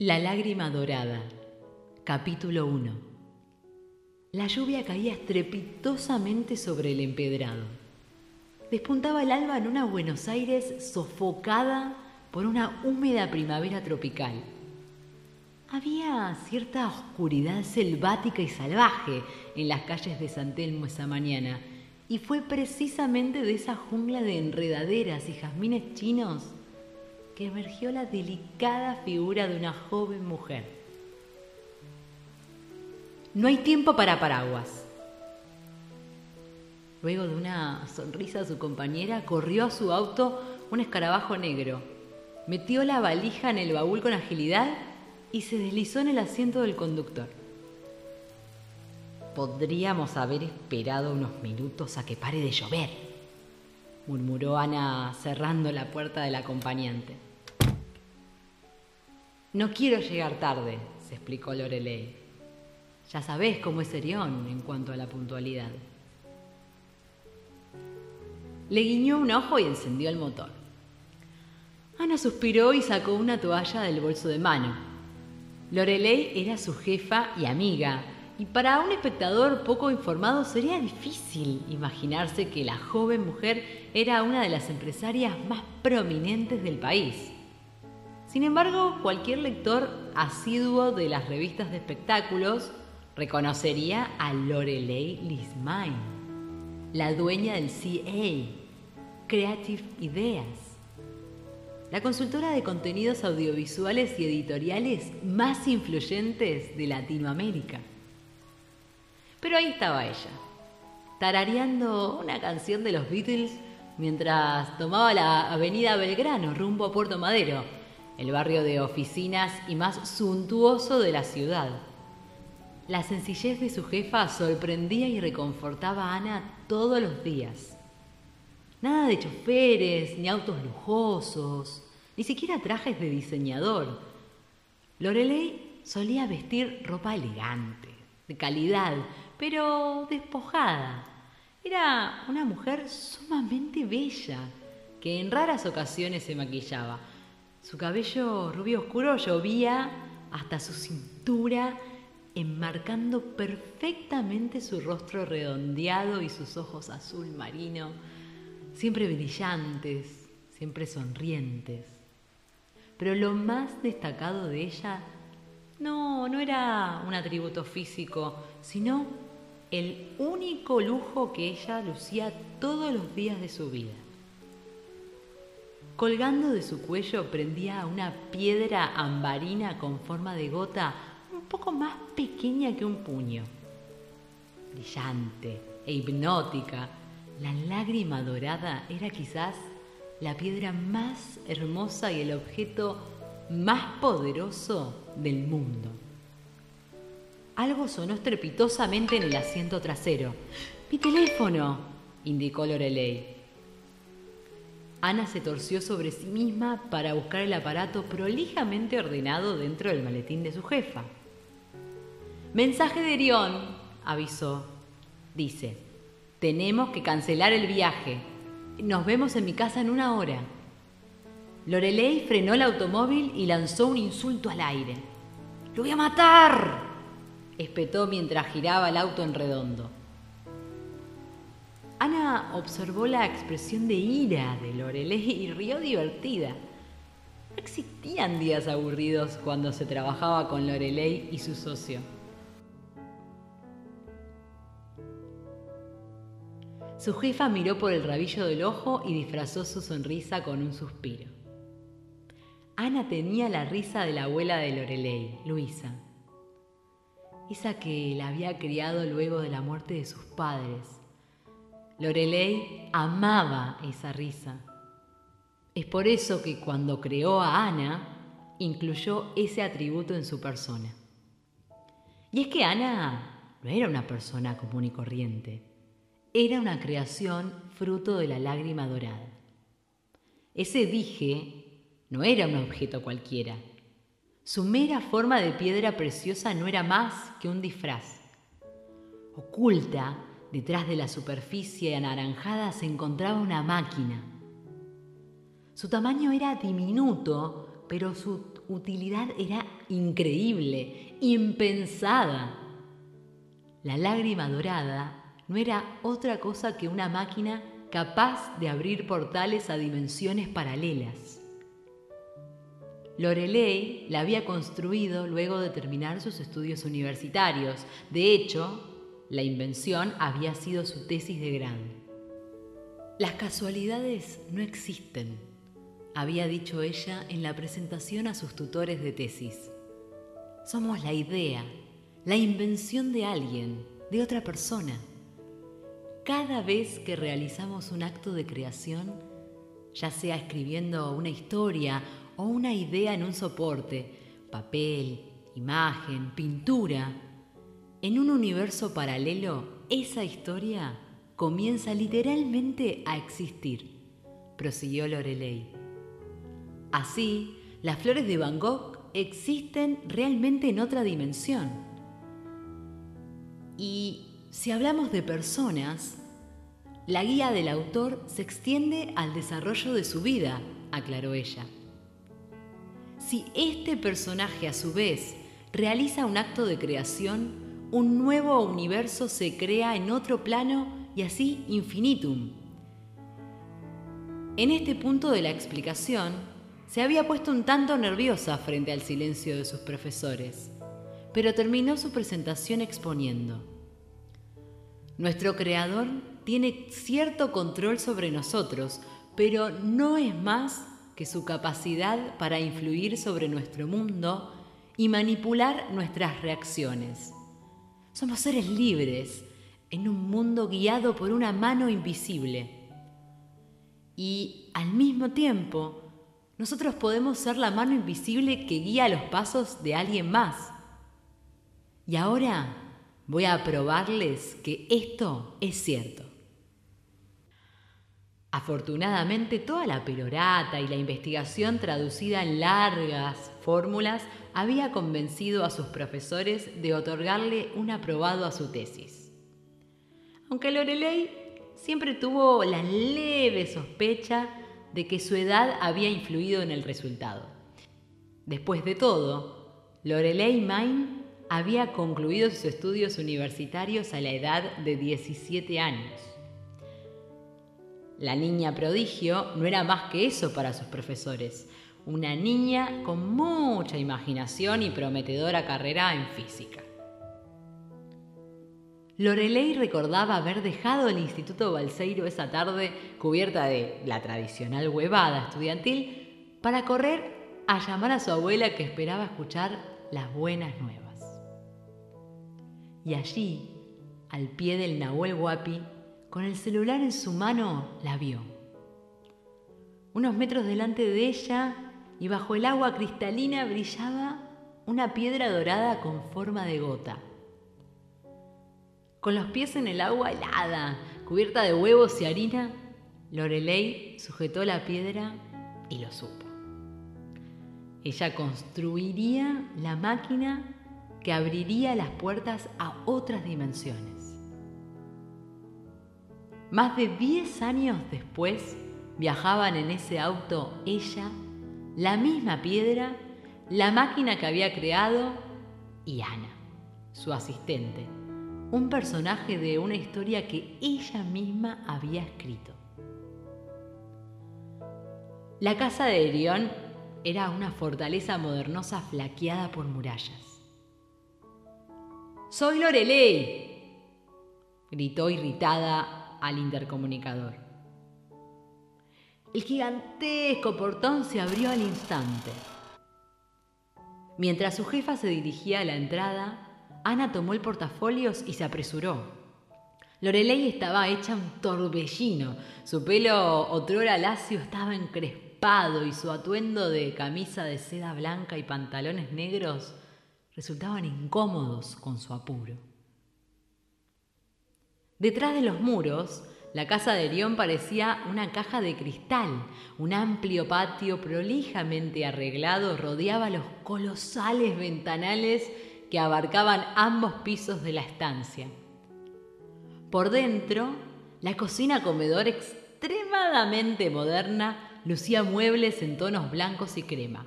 La lágrima dorada. Capítulo 1. La lluvia caía estrepitosamente sobre el empedrado. Despuntaba el alba en una Buenos Aires sofocada por una húmeda primavera tropical. Había cierta oscuridad selvática y salvaje en las calles de San Telmo esa mañana, y fue precisamente de esa jungla de enredaderas y jazmines chinos que emergió la delicada figura de una joven mujer. No hay tiempo para paraguas. Luego de una sonrisa su compañera, corrió a su auto un escarabajo negro, metió la valija en el baúl con agilidad y se deslizó en el asiento del conductor. Podríamos haber esperado unos minutos a que pare de llover, murmuró Ana cerrando la puerta del acompañante. No quiero llegar tarde, se explicó Lorelei. Ya sabés cómo es Serión en cuanto a la puntualidad. Le guiñó un ojo y encendió el motor. Ana suspiró y sacó una toalla del bolso de mano. Lorelei era su jefa y amiga, y para un espectador poco informado sería difícil imaginarse que la joven mujer era una de las empresarias más prominentes del país. Sin embargo, cualquier lector asiduo de las revistas de espectáculos reconocería a Lorelei Lismain, la dueña del CA, Creative Ideas, la consultora de contenidos audiovisuales y editoriales más influyentes de Latinoamérica. Pero ahí estaba ella, tarareando una canción de los Beatles mientras tomaba la avenida Belgrano rumbo a Puerto Madero el barrio de oficinas y más suntuoso de la ciudad. La sencillez de su jefa sorprendía y reconfortaba a Ana todos los días. Nada de choferes, ni autos lujosos, ni siquiera trajes de diseñador. Lorelei solía vestir ropa elegante, de calidad, pero despojada. Era una mujer sumamente bella, que en raras ocasiones se maquillaba, su cabello rubio oscuro llovía hasta su cintura, enmarcando perfectamente su rostro redondeado y sus ojos azul marino, siempre brillantes, siempre sonrientes. Pero lo más destacado de ella no, no era un atributo físico, sino el único lujo que ella lucía todos los días de su vida. Colgando de su cuello prendía una piedra ambarina con forma de gota un poco más pequeña que un puño. Brillante e hipnótica, la lágrima dorada era quizás la piedra más hermosa y el objeto más poderoso del mundo. Algo sonó estrepitosamente en el asiento trasero. ¡Mi teléfono! indicó Lorelei. Ana se torció sobre sí misma para buscar el aparato prolijamente ordenado dentro del maletín de su jefa. Mensaje de Erión, avisó. Dice, tenemos que cancelar el viaje. Nos vemos en mi casa en una hora. Lorelei frenó el automóvil y lanzó un insulto al aire. ¡Lo voy a matar! espetó mientras giraba el auto en redondo. Observó la expresión de ira de Lorelei y rió divertida. No existían días aburridos cuando se trabajaba con Lorelei y su socio. Su jefa miró por el rabillo del ojo y disfrazó su sonrisa con un suspiro. Ana tenía la risa de la abuela de Lorelei, Luisa, esa que la había criado luego de la muerte de sus padres Lorelei amaba esa risa. Es por eso que cuando creó a Ana, incluyó ese atributo en su persona. Y es que Ana no era una persona común y corriente, era una creación fruto de la lágrima dorada. Ese dije no era un objeto cualquiera. Su mera forma de piedra preciosa no era más que un disfraz. Oculta Detrás de la superficie anaranjada se encontraba una máquina. Su tamaño era diminuto, pero su utilidad era increíble, impensada. La lágrima dorada no era otra cosa que una máquina capaz de abrir portales a dimensiones paralelas. Lorelei la había construido luego de terminar sus estudios universitarios. De hecho, la invención había sido su tesis de grado. Las casualidades no existen, había dicho ella en la presentación a sus tutores de tesis. Somos la idea, la invención de alguien, de otra persona. Cada vez que realizamos un acto de creación, ya sea escribiendo una historia o una idea en un soporte, papel, imagen, pintura, en un universo paralelo, esa historia comienza literalmente a existir, prosiguió Lorelei. Así, las flores de Van Gogh existen realmente en otra dimensión. Y si hablamos de personas, la guía del autor se extiende al desarrollo de su vida, aclaró ella. Si este personaje a su vez realiza un acto de creación, un nuevo universo se crea en otro plano y así infinitum. En este punto de la explicación, se había puesto un tanto nerviosa frente al silencio de sus profesores, pero terminó su presentación exponiendo. Nuestro Creador tiene cierto control sobre nosotros, pero no es más que su capacidad para influir sobre nuestro mundo y manipular nuestras reacciones. Somos seres libres en un mundo guiado por una mano invisible. Y al mismo tiempo, nosotros podemos ser la mano invisible que guía los pasos de alguien más. Y ahora voy a probarles que esto es cierto. Afortunadamente, toda la perorata y la investigación traducida en largas fórmulas había convencido a sus profesores de otorgarle un aprobado a su tesis. Aunque Lorelei siempre tuvo la leve sospecha de que su edad había influido en el resultado. Después de todo, Lorelei Main había concluido sus estudios universitarios a la edad de 17 años. La niña prodigio no era más que eso para sus profesores, una niña con mucha imaginación y prometedora carrera en física. Lorelei recordaba haber dejado el Instituto Balseiro esa tarde cubierta de la tradicional huevada estudiantil para correr a llamar a su abuela que esperaba escuchar las buenas nuevas. Y allí, al pie del Nahuel Huapi, con el celular en su mano, la vio. Unos metros delante de ella y bajo el agua cristalina brillaba una piedra dorada con forma de gota. Con los pies en el agua helada, cubierta de huevos y harina, Lorelei sujetó la piedra y lo supo. Ella construiría la máquina que abriría las puertas a otras dimensiones. Más de 10 años después viajaban en ese auto ella, la misma piedra, la máquina que había creado y Ana, su asistente, un personaje de una historia que ella misma había escrito. La casa de Erión era una fortaleza modernosa flaqueada por murallas. ¡Soy Lorelei! gritó irritada al intercomunicador. El gigantesco portón se abrió al instante. Mientras su jefa se dirigía a la entrada, Ana tomó el portafolios y se apresuró. Lorelei estaba hecha un torbellino. Su pelo otrora lacio estaba encrespado y su atuendo de camisa de seda blanca y pantalones negros resultaban incómodos con su apuro. Detrás de los muros, la casa de Erión parecía una caja de cristal. Un amplio patio prolijamente arreglado rodeaba los colosales ventanales que abarcaban ambos pisos de la estancia. Por dentro, la cocina comedor extremadamente moderna lucía muebles en tonos blancos y crema.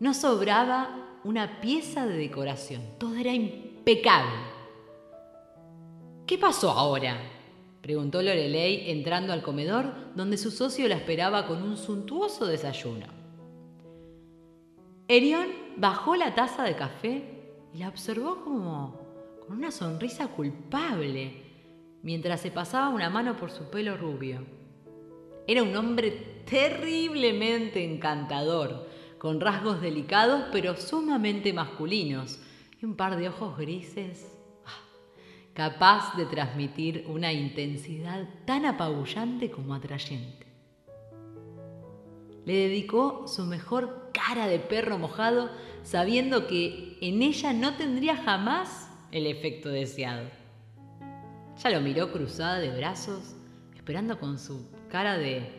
No sobraba una pieza de decoración, todo era impecable. ¿Qué pasó ahora? preguntó Lorelei entrando al comedor donde su socio la esperaba con un suntuoso desayuno. Erión bajó la taza de café y la observó como con una sonrisa culpable mientras se pasaba una mano por su pelo rubio. Era un hombre terriblemente encantador, con rasgos delicados pero sumamente masculinos y un par de ojos grises capaz de transmitir una intensidad tan apabullante como atrayente. Le dedicó su mejor cara de perro mojado, sabiendo que en ella no tendría jamás el efecto deseado. Ya lo miró cruzada de brazos, esperando con su cara de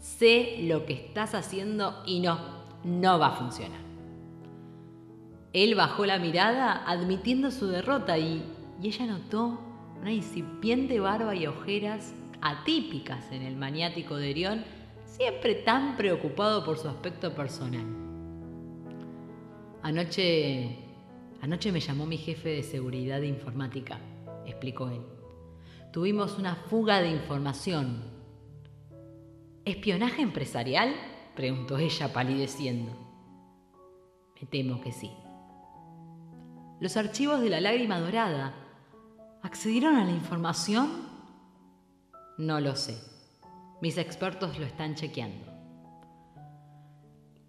sé lo que estás haciendo y no, no va a funcionar. Él bajó la mirada admitiendo su derrota y y ella notó una incipiente barba y ojeras atípicas en el maniático de Orión, siempre tan preocupado por su aspecto personal. Anoche, anoche me llamó mi jefe de seguridad informática, explicó él. Tuvimos una fuga de información. ¿Espionaje empresarial? preguntó ella palideciendo. Me temo que sí. Los archivos de la lágrima dorada ¿Accedieron a la información? No lo sé. Mis expertos lo están chequeando.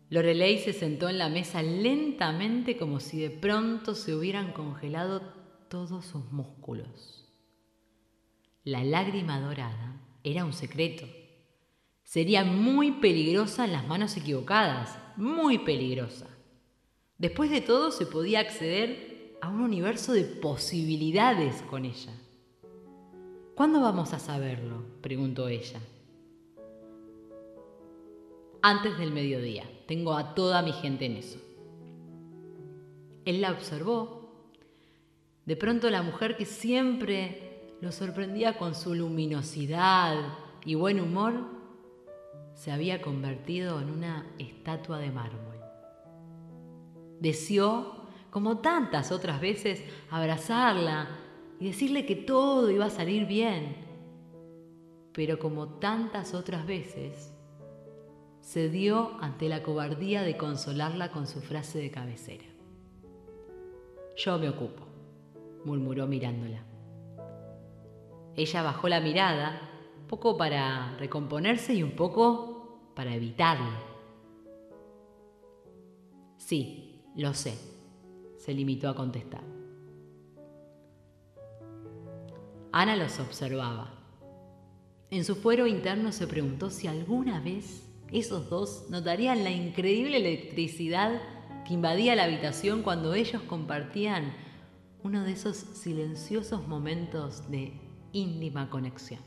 Lorelei se sentó en la mesa lentamente como si de pronto se hubieran congelado todos sus músculos. La lágrima dorada era un secreto. Sería muy peligrosa en las manos equivocadas, muy peligrosa. Después de todo se podía acceder a un universo de posibilidades con ella. ¿Cuándo vamos a saberlo? preguntó ella. Antes del mediodía. Tengo a toda mi gente en eso. Él la observó. De pronto la mujer que siempre lo sorprendía con su luminosidad y buen humor, se había convertido en una estatua de mármol. Deseó como tantas otras veces, abrazarla y decirle que todo iba a salir bien. Pero como tantas otras veces, se dio ante la cobardía de consolarla con su frase de cabecera. Yo me ocupo, murmuró mirándola. Ella bajó la mirada, poco para recomponerse y un poco para evitarlo. Sí, lo sé, se limitó a contestar. Ana los observaba. En su fuero interno se preguntó si alguna vez esos dos notarían la increíble electricidad que invadía la habitación cuando ellos compartían uno de esos silenciosos momentos de íntima conexión.